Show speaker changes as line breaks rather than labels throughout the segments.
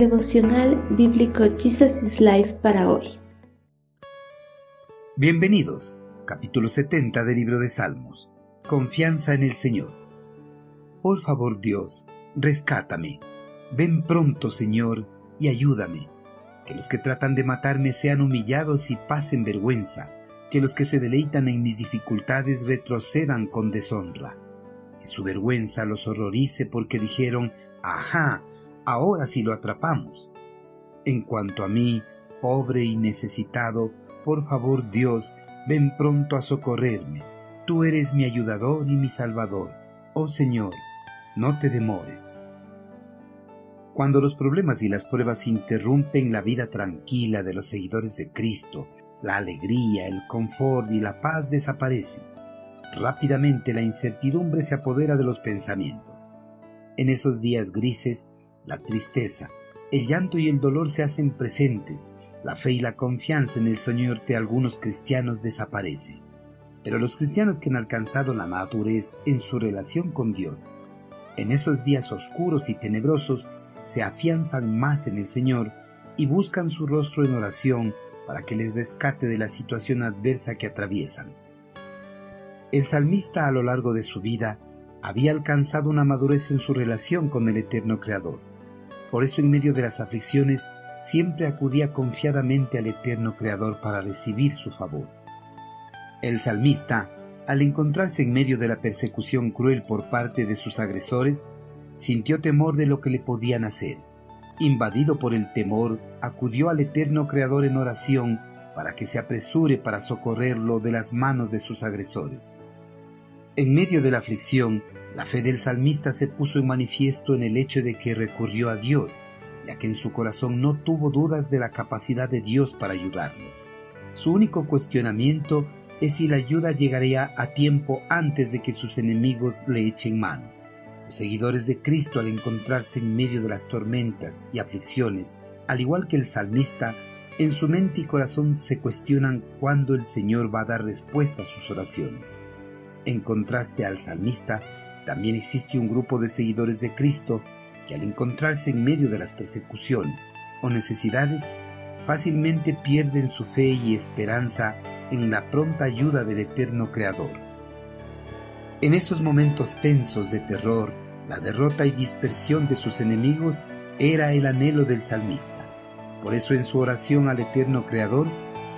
Devocional Bíblico Jesus is Life para hoy.
Bienvenidos, capítulo 70 del libro de Salmos. Confianza en el Señor. Por favor, Dios, rescátame. Ven pronto, Señor, y ayúdame. Que los que tratan de matarme sean humillados y pasen vergüenza. Que los que se deleitan en mis dificultades retrocedan con deshonra. Que su vergüenza los horrorice porque dijeron, ajá, ahora sí lo atrapamos. En cuanto a mí, pobre y necesitado, por favor Dios, ven pronto a socorrerme. Tú eres mi ayudador y mi salvador. Oh Señor, no te demores. Cuando los problemas y las pruebas interrumpen la vida tranquila de los seguidores de Cristo, la alegría, el confort y la paz desaparecen. Rápidamente la incertidumbre se apodera de los pensamientos. En esos días grises, la tristeza, el llanto y el dolor se hacen presentes, la fe y la confianza en el Señor de algunos cristianos desaparece. Pero los cristianos que han alcanzado la madurez en su relación con Dios, en esos días oscuros y tenebrosos, se afianzan más en el Señor y buscan su rostro en oración para que les rescate de la situación adversa que atraviesan. El salmista a lo largo de su vida había alcanzado una madurez en su relación con el eterno Creador. Por eso en medio de las aflicciones siempre acudía confiadamente al eterno Creador para recibir su favor. El salmista, al encontrarse en medio de la persecución cruel por parte de sus agresores, sintió temor de lo que le podían hacer. Invadido por el temor, acudió al eterno Creador en oración para que se apresure para socorrerlo de las manos de sus agresores. En medio de la aflicción, la fe del salmista se puso en manifiesto en el hecho de que recurrió a Dios, ya que en su corazón no tuvo dudas de la capacidad de Dios para ayudarlo. Su único cuestionamiento es si la ayuda llegaría a tiempo antes de que sus enemigos le echen mano. Los seguidores de Cristo al encontrarse en medio de las tormentas y aflicciones, al igual que el salmista, en su mente y corazón se cuestionan cuándo el Señor va a dar respuesta a sus oraciones. En contraste al salmista, también existe un grupo de seguidores de Cristo que al encontrarse en medio de las persecuciones o necesidades, fácilmente pierden su fe y esperanza en la pronta ayuda del eterno Creador. En esos momentos tensos de terror, la derrota y dispersión de sus enemigos era el anhelo del salmista. Por eso en su oración al eterno Creador,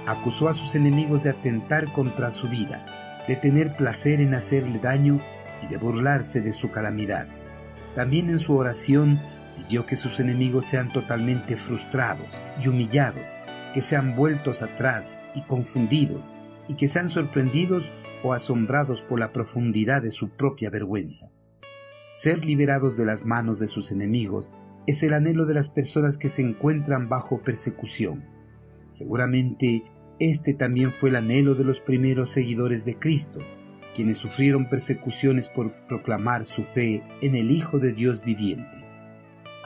acusó a sus enemigos de atentar contra su vida, de tener placer en hacerle daño y de burlarse de su calamidad. También en su oración pidió que sus enemigos sean totalmente frustrados y humillados, que sean vueltos atrás y confundidos, y que sean sorprendidos o asombrados por la profundidad de su propia vergüenza. Ser liberados de las manos de sus enemigos es el anhelo de las personas que se encuentran bajo persecución. Seguramente este también fue el anhelo de los primeros seguidores de Cristo, quienes sufrieron persecuciones por proclamar su fe en el Hijo de Dios viviente.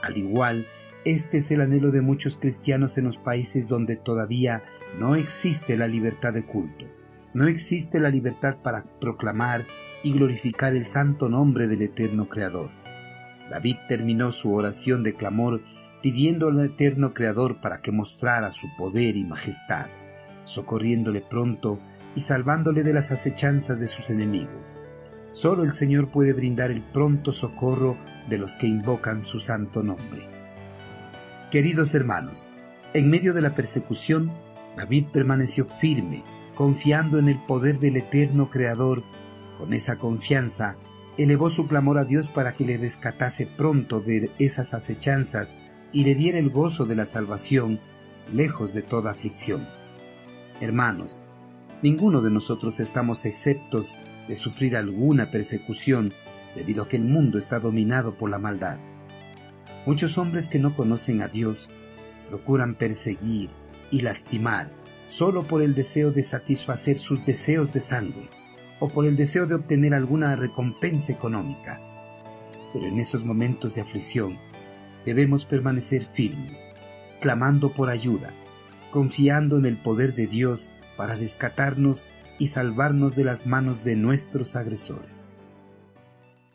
Al igual, este es el anhelo de muchos cristianos en los países donde todavía no existe la libertad de culto, no existe la libertad para proclamar y glorificar el santo nombre del eterno Creador. David terminó su oración de clamor pidiendo al eterno Creador para que mostrara su poder y majestad socorriéndole pronto y salvándole de las acechanzas de sus enemigos. Solo el Señor puede brindar el pronto socorro de los que invocan su santo nombre. Queridos hermanos, en medio de la persecución, David permaneció firme, confiando en el poder del eterno Creador. Con esa confianza, elevó su clamor a Dios para que le rescatase pronto de esas acechanzas y le diera el gozo de la salvación, lejos de toda aflicción. Hermanos, ninguno de nosotros estamos exceptos de sufrir alguna persecución debido a que el mundo está dominado por la maldad. Muchos hombres que no conocen a Dios procuran perseguir y lastimar solo por el deseo de satisfacer sus deseos de sangre o por el deseo de obtener alguna recompensa económica. Pero en esos momentos de aflicción debemos permanecer firmes, clamando por ayuda, confiando en el poder de Dios para rescatarnos y salvarnos de las manos de nuestros agresores.